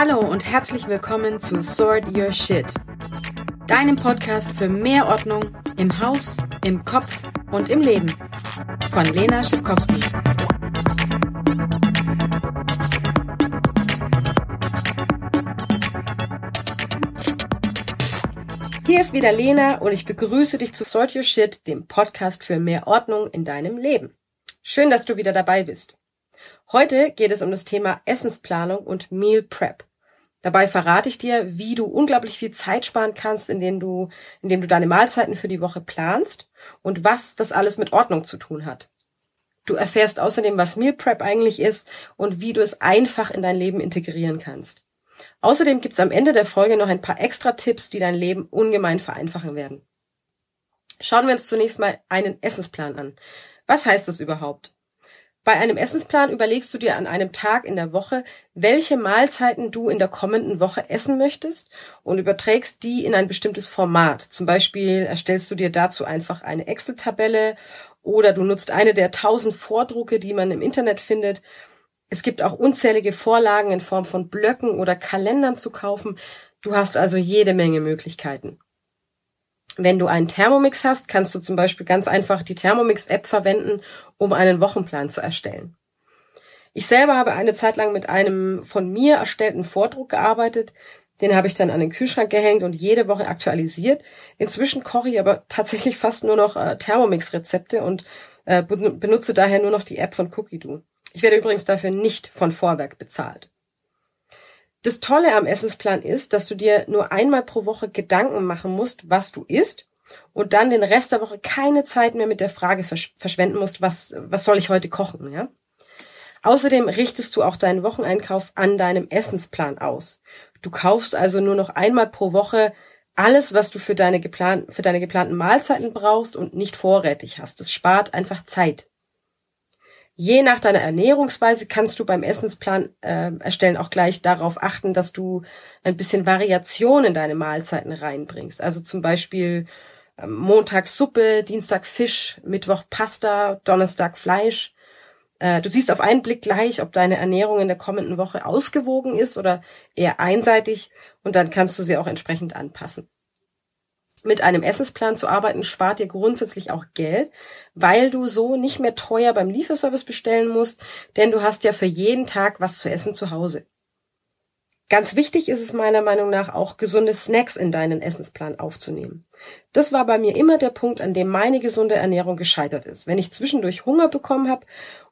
Hallo und herzlich willkommen zu Sort Your Shit, deinem Podcast für mehr Ordnung im Haus, im Kopf und im Leben von Lena Schipkowski. Hier ist wieder Lena und ich begrüße dich zu Sort Your Shit, dem Podcast für mehr Ordnung in deinem Leben. Schön, dass du wieder dabei bist. Heute geht es um das Thema Essensplanung und Meal Prep. Dabei verrate ich dir, wie du unglaublich viel Zeit sparen kannst, indem du, indem du deine Mahlzeiten für die Woche planst und was das alles mit Ordnung zu tun hat. Du erfährst außerdem, was Meal Prep eigentlich ist und wie du es einfach in dein Leben integrieren kannst. Außerdem gibt's am Ende der Folge noch ein paar extra Tipps, die dein Leben ungemein vereinfachen werden. Schauen wir uns zunächst mal einen Essensplan an. Was heißt das überhaupt? Bei einem Essensplan überlegst du dir an einem Tag in der Woche, welche Mahlzeiten du in der kommenden Woche essen möchtest und überträgst die in ein bestimmtes Format. Zum Beispiel erstellst du dir dazu einfach eine Excel-Tabelle oder du nutzt eine der tausend Vordrucke, die man im Internet findet. Es gibt auch unzählige Vorlagen in Form von Blöcken oder Kalendern zu kaufen. Du hast also jede Menge Möglichkeiten. Wenn du einen Thermomix hast, kannst du zum Beispiel ganz einfach die Thermomix-App verwenden, um einen Wochenplan zu erstellen. Ich selber habe eine Zeit lang mit einem von mir erstellten Vordruck gearbeitet. Den habe ich dann an den Kühlschrank gehängt und jede Woche aktualisiert. Inzwischen koche ich aber tatsächlich fast nur noch äh, Thermomix-Rezepte und äh, benutze daher nur noch die App von CookieDo. Ich werde übrigens dafür nicht von Vorwerk bezahlt. Das Tolle am Essensplan ist, dass du dir nur einmal pro Woche Gedanken machen musst, was du isst und dann den Rest der Woche keine Zeit mehr mit der Frage versch verschwenden musst, was, was soll ich heute kochen, ja? Außerdem richtest du auch deinen Wocheneinkauf an deinem Essensplan aus. Du kaufst also nur noch einmal pro Woche alles, was du für deine, geplan für deine geplanten Mahlzeiten brauchst und nicht vorrätig hast. Das spart einfach Zeit. Je nach deiner Ernährungsweise kannst du beim Essensplan äh, erstellen auch gleich darauf achten, dass du ein bisschen Variation in deine Mahlzeiten reinbringst. Also zum Beispiel äh, Montag Suppe, Dienstag Fisch, Mittwoch Pasta, Donnerstag Fleisch. Äh, du siehst auf einen Blick gleich, ob deine Ernährung in der kommenden Woche ausgewogen ist oder eher einseitig und dann kannst du sie auch entsprechend anpassen mit einem Essensplan zu arbeiten, spart dir grundsätzlich auch Geld, weil du so nicht mehr teuer beim Lieferservice bestellen musst, denn du hast ja für jeden Tag was zu essen zu Hause. Ganz wichtig ist es meiner Meinung nach auch gesunde Snacks in deinen Essensplan aufzunehmen. Das war bei mir immer der Punkt, an dem meine gesunde Ernährung gescheitert ist. Wenn ich zwischendurch Hunger bekommen habe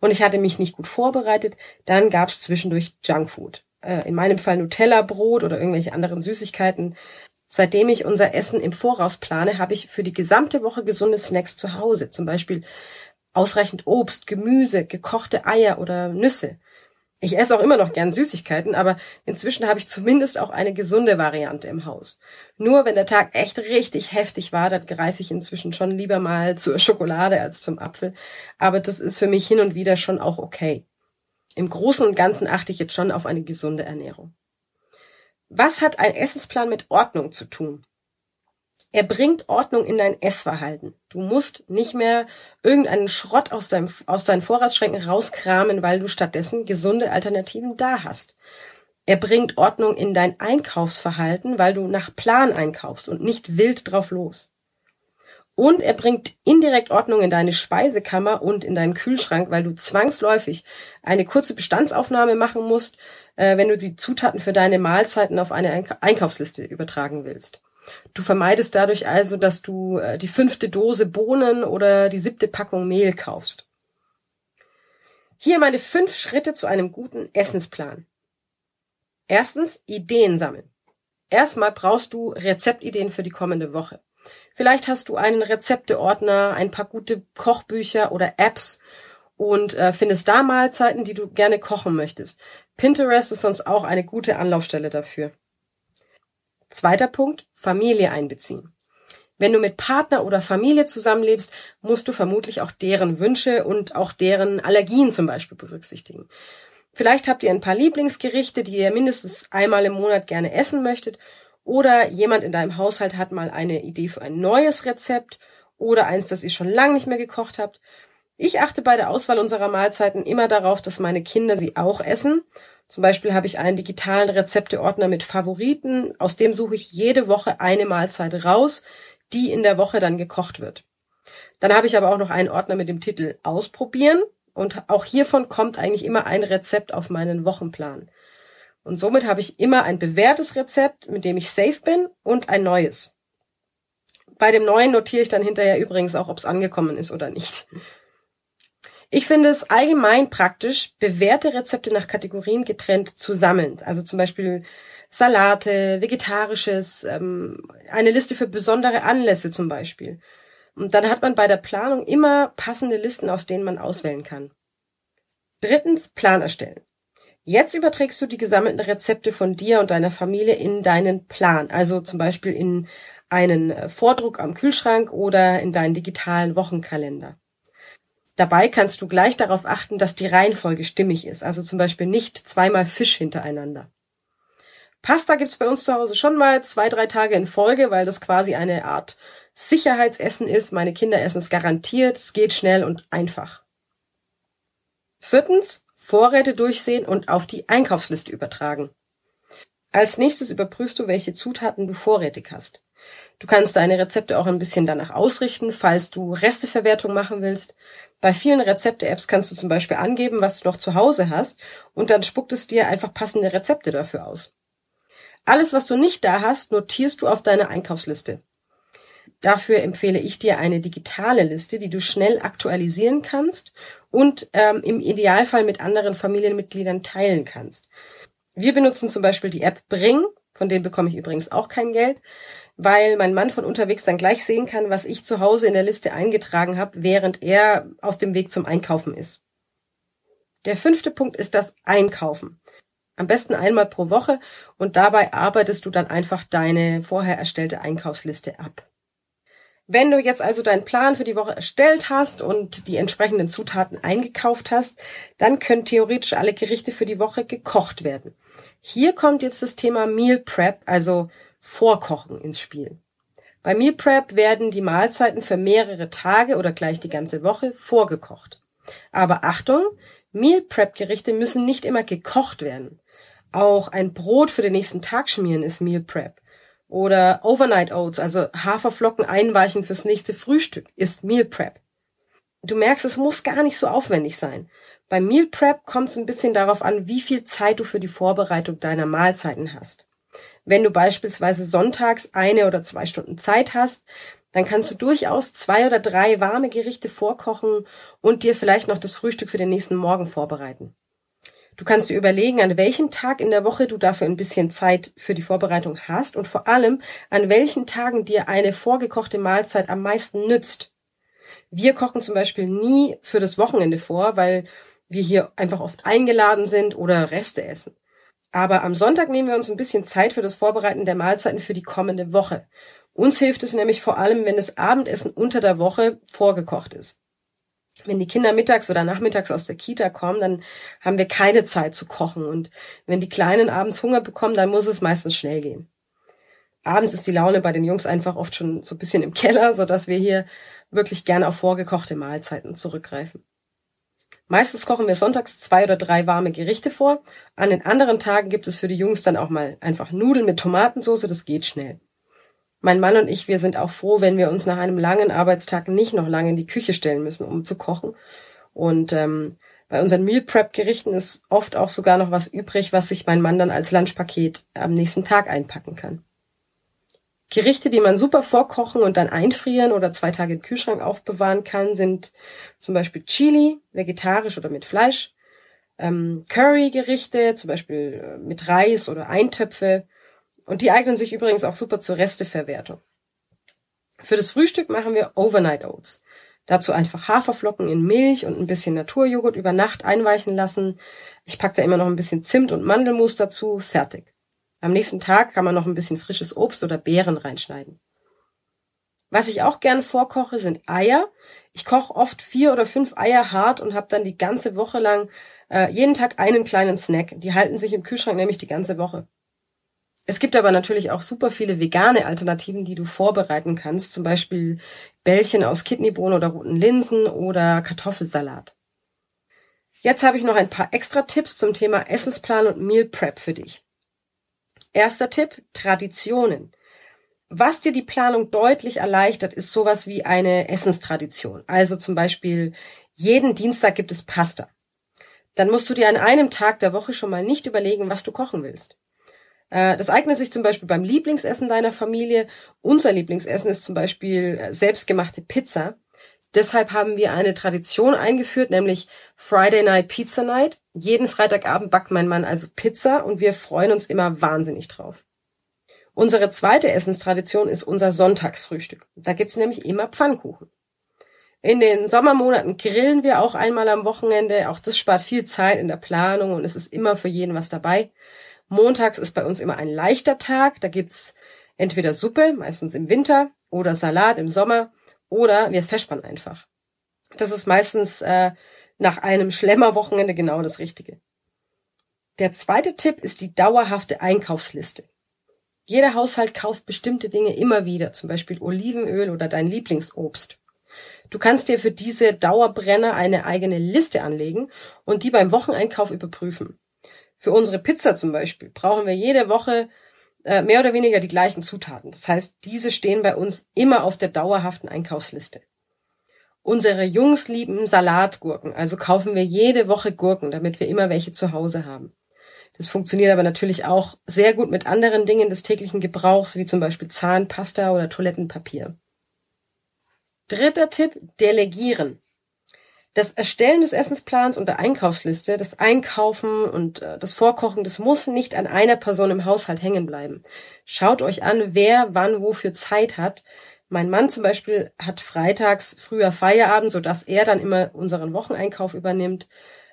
und ich hatte mich nicht gut vorbereitet, dann gab es zwischendurch Junkfood. Äh, in meinem Fall Nutella-Brot oder irgendwelche anderen Süßigkeiten. Seitdem ich unser Essen im Voraus plane, habe ich für die gesamte Woche gesunde Snacks zu Hause. Zum Beispiel ausreichend Obst, Gemüse, gekochte Eier oder Nüsse. Ich esse auch immer noch gern Süßigkeiten, aber inzwischen habe ich zumindest auch eine gesunde Variante im Haus. Nur wenn der Tag echt richtig heftig war, dann greife ich inzwischen schon lieber mal zur Schokolade als zum Apfel. Aber das ist für mich hin und wieder schon auch okay. Im Großen und Ganzen achte ich jetzt schon auf eine gesunde Ernährung. Was hat ein Essensplan mit Ordnung zu tun? Er bringt Ordnung in dein Essverhalten. Du musst nicht mehr irgendeinen Schrott aus, deinem, aus deinen Vorratsschränken rauskramen, weil du stattdessen gesunde Alternativen da hast. Er bringt Ordnung in dein Einkaufsverhalten, weil du nach Plan einkaufst und nicht wild drauf los. Und er bringt indirekt Ordnung in deine Speisekammer und in deinen Kühlschrank, weil du zwangsläufig eine kurze Bestandsaufnahme machen musst, äh, wenn du die Zutaten für deine Mahlzeiten auf eine Einkaufsliste übertragen willst. Du vermeidest dadurch also, dass du äh, die fünfte Dose Bohnen oder die siebte Packung Mehl kaufst. Hier meine fünf Schritte zu einem guten Essensplan. Erstens, Ideen sammeln. Erstmal brauchst du Rezeptideen für die kommende Woche. Vielleicht hast du einen Rezepteordner, ein paar gute Kochbücher oder Apps und äh, findest da Mahlzeiten, die du gerne kochen möchtest. Pinterest ist sonst auch eine gute Anlaufstelle dafür. Zweiter Punkt, Familie einbeziehen. Wenn du mit Partner oder Familie zusammenlebst, musst du vermutlich auch deren Wünsche und auch deren Allergien zum Beispiel berücksichtigen. Vielleicht habt ihr ein paar Lieblingsgerichte, die ihr mindestens einmal im Monat gerne essen möchtet oder jemand in deinem Haushalt hat mal eine Idee für ein neues Rezept oder eins, das ihr schon lange nicht mehr gekocht habt. Ich achte bei der Auswahl unserer Mahlzeiten immer darauf, dass meine Kinder sie auch essen. Zum Beispiel habe ich einen digitalen Rezepteordner mit Favoriten, aus dem suche ich jede Woche eine Mahlzeit raus, die in der Woche dann gekocht wird. Dann habe ich aber auch noch einen Ordner mit dem Titel Ausprobieren und auch hiervon kommt eigentlich immer ein Rezept auf meinen Wochenplan. Und somit habe ich immer ein bewährtes Rezept, mit dem ich safe bin und ein neues. Bei dem neuen notiere ich dann hinterher übrigens auch, ob es angekommen ist oder nicht. Ich finde es allgemein praktisch, bewährte Rezepte nach Kategorien getrennt zu sammeln. Also zum Beispiel Salate, Vegetarisches, ähm, eine Liste für besondere Anlässe zum Beispiel. Und dann hat man bei der Planung immer passende Listen, aus denen man auswählen kann. Drittens, Plan erstellen. Jetzt überträgst du die gesammelten Rezepte von dir und deiner Familie in deinen Plan, also zum Beispiel in einen Vordruck am Kühlschrank oder in deinen digitalen Wochenkalender. Dabei kannst du gleich darauf achten, dass die Reihenfolge stimmig ist, also zum Beispiel nicht zweimal Fisch hintereinander. Pasta gibt's bei uns zu Hause schon mal zwei, drei Tage in Folge, weil das quasi eine Art Sicherheitsessen ist. Meine Kinder essen es garantiert, es geht schnell und einfach. Viertens, Vorräte durchsehen und auf die Einkaufsliste übertragen. Als nächstes überprüfst du, welche Zutaten du vorrätig hast. Du kannst deine Rezepte auch ein bisschen danach ausrichten, falls du Resteverwertung machen willst. Bei vielen Rezepte-Apps kannst du zum Beispiel angeben, was du noch zu Hause hast und dann spuckt es dir einfach passende Rezepte dafür aus. Alles, was du nicht da hast, notierst du auf deine Einkaufsliste. Dafür empfehle ich dir eine digitale Liste, die du schnell aktualisieren kannst und ähm, im Idealfall mit anderen Familienmitgliedern teilen kannst. Wir benutzen zum Beispiel die App Bring, von denen bekomme ich übrigens auch kein Geld, weil mein Mann von unterwegs dann gleich sehen kann, was ich zu Hause in der Liste eingetragen habe, während er auf dem Weg zum Einkaufen ist. Der fünfte Punkt ist das Einkaufen. Am besten einmal pro Woche und dabei arbeitest du dann einfach deine vorher erstellte Einkaufsliste ab. Wenn du jetzt also deinen Plan für die Woche erstellt hast und die entsprechenden Zutaten eingekauft hast, dann können theoretisch alle Gerichte für die Woche gekocht werden. Hier kommt jetzt das Thema Meal Prep, also Vorkochen ins Spiel. Bei Meal Prep werden die Mahlzeiten für mehrere Tage oder gleich die ganze Woche vorgekocht. Aber Achtung, Meal Prep Gerichte müssen nicht immer gekocht werden. Auch ein Brot für den nächsten Tag schmieren ist Meal Prep. Oder Overnight Oats, also Haferflocken einweichen fürs nächste Frühstück, ist Meal Prep. Du merkst, es muss gar nicht so aufwendig sein. Beim Meal Prep kommt es ein bisschen darauf an, wie viel Zeit du für die Vorbereitung deiner Mahlzeiten hast. Wenn du beispielsweise sonntags eine oder zwei Stunden Zeit hast, dann kannst du durchaus zwei oder drei warme Gerichte vorkochen und dir vielleicht noch das Frühstück für den nächsten Morgen vorbereiten. Du kannst dir überlegen, an welchem Tag in der Woche du dafür ein bisschen Zeit für die Vorbereitung hast und vor allem, an welchen Tagen dir eine vorgekochte Mahlzeit am meisten nützt. Wir kochen zum Beispiel nie für das Wochenende vor, weil wir hier einfach oft eingeladen sind oder Reste essen. Aber am Sonntag nehmen wir uns ein bisschen Zeit für das Vorbereiten der Mahlzeiten für die kommende Woche. Uns hilft es nämlich vor allem, wenn das Abendessen unter der Woche vorgekocht ist wenn die Kinder mittags oder nachmittags aus der Kita kommen, dann haben wir keine Zeit zu kochen. Und wenn die Kleinen abends Hunger bekommen, dann muss es meistens schnell gehen. Abends ist die Laune bei den Jungs einfach oft schon so ein bisschen im Keller, so dass wir hier wirklich gerne auf vorgekochte Mahlzeiten zurückgreifen. Meistens kochen wir sonntags zwei oder drei warme Gerichte vor. An den anderen Tagen gibt es für die Jungs dann auch mal einfach Nudeln mit Tomatensauce, das geht schnell. Mein Mann und ich, wir sind auch froh, wenn wir uns nach einem langen Arbeitstag nicht noch lange in die Küche stellen müssen, um zu kochen. Und ähm, bei unseren Meal Prep Gerichten ist oft auch sogar noch was übrig, was sich mein Mann dann als Lunchpaket am nächsten Tag einpacken kann. Gerichte, die man super vorkochen und dann einfrieren oder zwei Tage im Kühlschrank aufbewahren kann, sind zum Beispiel Chili, vegetarisch oder mit Fleisch, ähm, Curry-Gerichte, zum Beispiel äh, mit Reis oder Eintöpfe, und die eignen sich übrigens auch super zur Resteverwertung. Für das Frühstück machen wir Overnight Oats. Dazu einfach Haferflocken in Milch und ein bisschen Naturjoghurt über Nacht einweichen lassen. Ich packe da immer noch ein bisschen Zimt und Mandelmus dazu. Fertig. Am nächsten Tag kann man noch ein bisschen frisches Obst oder Beeren reinschneiden. Was ich auch gern vorkoche, sind Eier. Ich koche oft vier oder fünf Eier hart und habe dann die ganze Woche lang äh, jeden Tag einen kleinen Snack. Die halten sich im Kühlschrank nämlich die ganze Woche. Es gibt aber natürlich auch super viele vegane Alternativen, die du vorbereiten kannst. Zum Beispiel Bällchen aus Kidneybohnen oder roten Linsen oder Kartoffelsalat. Jetzt habe ich noch ein paar extra Tipps zum Thema Essensplan und Meal Prep für dich. Erster Tipp, Traditionen. Was dir die Planung deutlich erleichtert, ist sowas wie eine Essenstradition. Also zum Beispiel, jeden Dienstag gibt es Pasta. Dann musst du dir an einem Tag der Woche schon mal nicht überlegen, was du kochen willst. Äh, das eignet sich zum Beispiel beim Lieblingsessen deiner Familie. Unser Lieblingsessen ist zum Beispiel äh, selbstgemachte Pizza. Deshalb haben wir eine Tradition eingeführt, nämlich Friday Night Pizza Night. Jeden Freitagabend backt mein Mann also Pizza und wir freuen uns immer wahnsinnig drauf. Unsere zweite Essenstradition ist unser Sonntagsfrühstück. Da gibt's nämlich immer Pfannkuchen. In den Sommermonaten grillen wir auch einmal am Wochenende. Auch das spart viel Zeit in der Planung und es ist immer für jeden was dabei. Montags ist bei uns immer ein leichter Tag. Da gibt's entweder Suppe, meistens im Winter, oder Salat im Sommer, oder wir festspannen einfach. Das ist meistens äh, nach einem Schlemmerwochenende genau das Richtige. Der zweite Tipp ist die dauerhafte Einkaufsliste. Jeder Haushalt kauft bestimmte Dinge immer wieder, zum Beispiel Olivenöl oder dein Lieblingsobst. Du kannst dir für diese Dauerbrenner eine eigene Liste anlegen und die beim Wocheneinkauf überprüfen. Für unsere Pizza zum Beispiel brauchen wir jede Woche äh, mehr oder weniger die gleichen Zutaten. Das heißt, diese stehen bei uns immer auf der dauerhaften Einkaufsliste. Unsere Jungs lieben Salatgurken, also kaufen wir jede Woche Gurken, damit wir immer welche zu Hause haben. Das funktioniert aber natürlich auch sehr gut mit anderen Dingen des täglichen Gebrauchs, wie zum Beispiel Zahnpasta oder Toilettenpapier. Dritter Tipp, delegieren. Das Erstellen des Essensplans und der Einkaufsliste, das Einkaufen und äh, das Vorkochen, das muss nicht an einer Person im Haushalt hängen bleiben. Schaut euch an, wer wann wofür Zeit hat. Mein Mann zum Beispiel hat freitags früher Feierabend, sodass er dann immer unseren Wocheneinkauf übernimmt.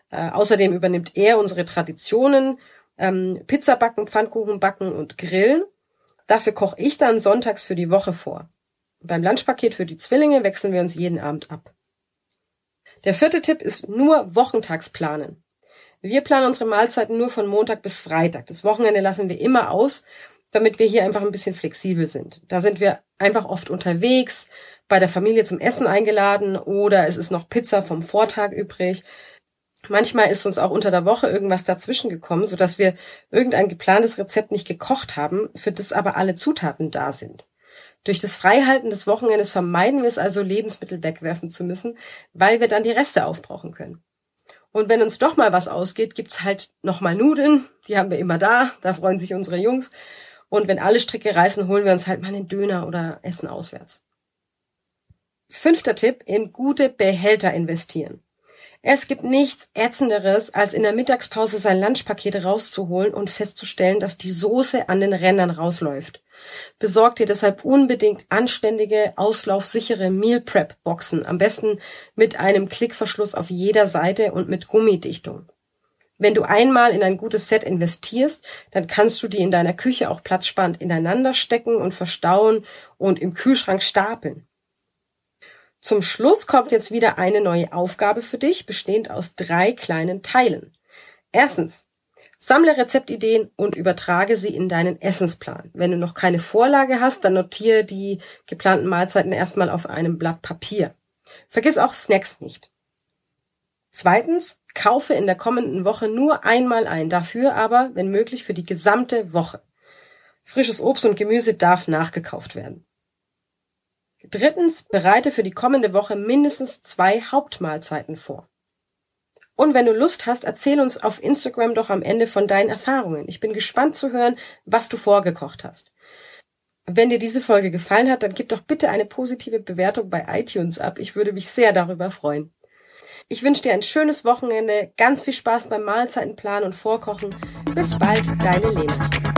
Äh, außerdem übernimmt er unsere Traditionen, ähm, Pizza backen, Pfannkuchen backen und grillen. Dafür koche ich dann sonntags für die Woche vor. Beim Lunchpaket für die Zwillinge wechseln wir uns jeden Abend ab. Der vierte Tipp ist nur wochentags planen. Wir planen unsere Mahlzeiten nur von Montag bis Freitag. Das Wochenende lassen wir immer aus, damit wir hier einfach ein bisschen flexibel sind. Da sind wir einfach oft unterwegs, bei der Familie zum Essen eingeladen oder es ist noch Pizza vom Vortag übrig. Manchmal ist uns auch unter der Woche irgendwas dazwischen gekommen, sodass wir irgendein geplantes Rezept nicht gekocht haben, für das aber alle Zutaten da sind. Durch das Freihalten des Wochenendes vermeiden wir es also, Lebensmittel wegwerfen zu müssen, weil wir dann die Reste aufbrauchen können. Und wenn uns doch mal was ausgeht, gibt's halt nochmal Nudeln, die haben wir immer da, da freuen sich unsere Jungs. Und wenn alle Stricke reißen, holen wir uns halt mal einen Döner oder Essen auswärts. Fünfter Tipp, in gute Behälter investieren. Es gibt nichts Ätzenderes, als in der Mittagspause sein Lunchpaket rauszuholen und festzustellen, dass die Soße an den Rändern rausläuft. Besorgt dir deshalb unbedingt anständige, auslaufsichere Meal Prep Boxen, am besten mit einem Klickverschluss auf jeder Seite und mit Gummidichtung. Wenn du einmal in ein gutes Set investierst, dann kannst du die in deiner Küche auch platzsparend ineinander stecken und verstauen und im Kühlschrank stapeln. Zum Schluss kommt jetzt wieder eine neue Aufgabe für dich, bestehend aus drei kleinen Teilen. Erstens, sammle Rezeptideen und übertrage sie in deinen Essensplan. Wenn du noch keine Vorlage hast, dann notiere die geplanten Mahlzeiten erstmal auf einem Blatt Papier. Vergiss auch Snacks nicht. Zweitens, kaufe in der kommenden Woche nur einmal ein, dafür aber, wenn möglich, für die gesamte Woche. Frisches Obst und Gemüse darf nachgekauft werden. Drittens, bereite für die kommende Woche mindestens zwei Hauptmahlzeiten vor. Und wenn du Lust hast, erzähl uns auf Instagram doch am Ende von deinen Erfahrungen. Ich bin gespannt zu hören, was du vorgekocht hast. Wenn dir diese Folge gefallen hat, dann gib doch bitte eine positive Bewertung bei iTunes ab. Ich würde mich sehr darüber freuen. Ich wünsche dir ein schönes Wochenende, ganz viel Spaß beim Mahlzeitenplan und Vorkochen. Bis bald, deine Lena.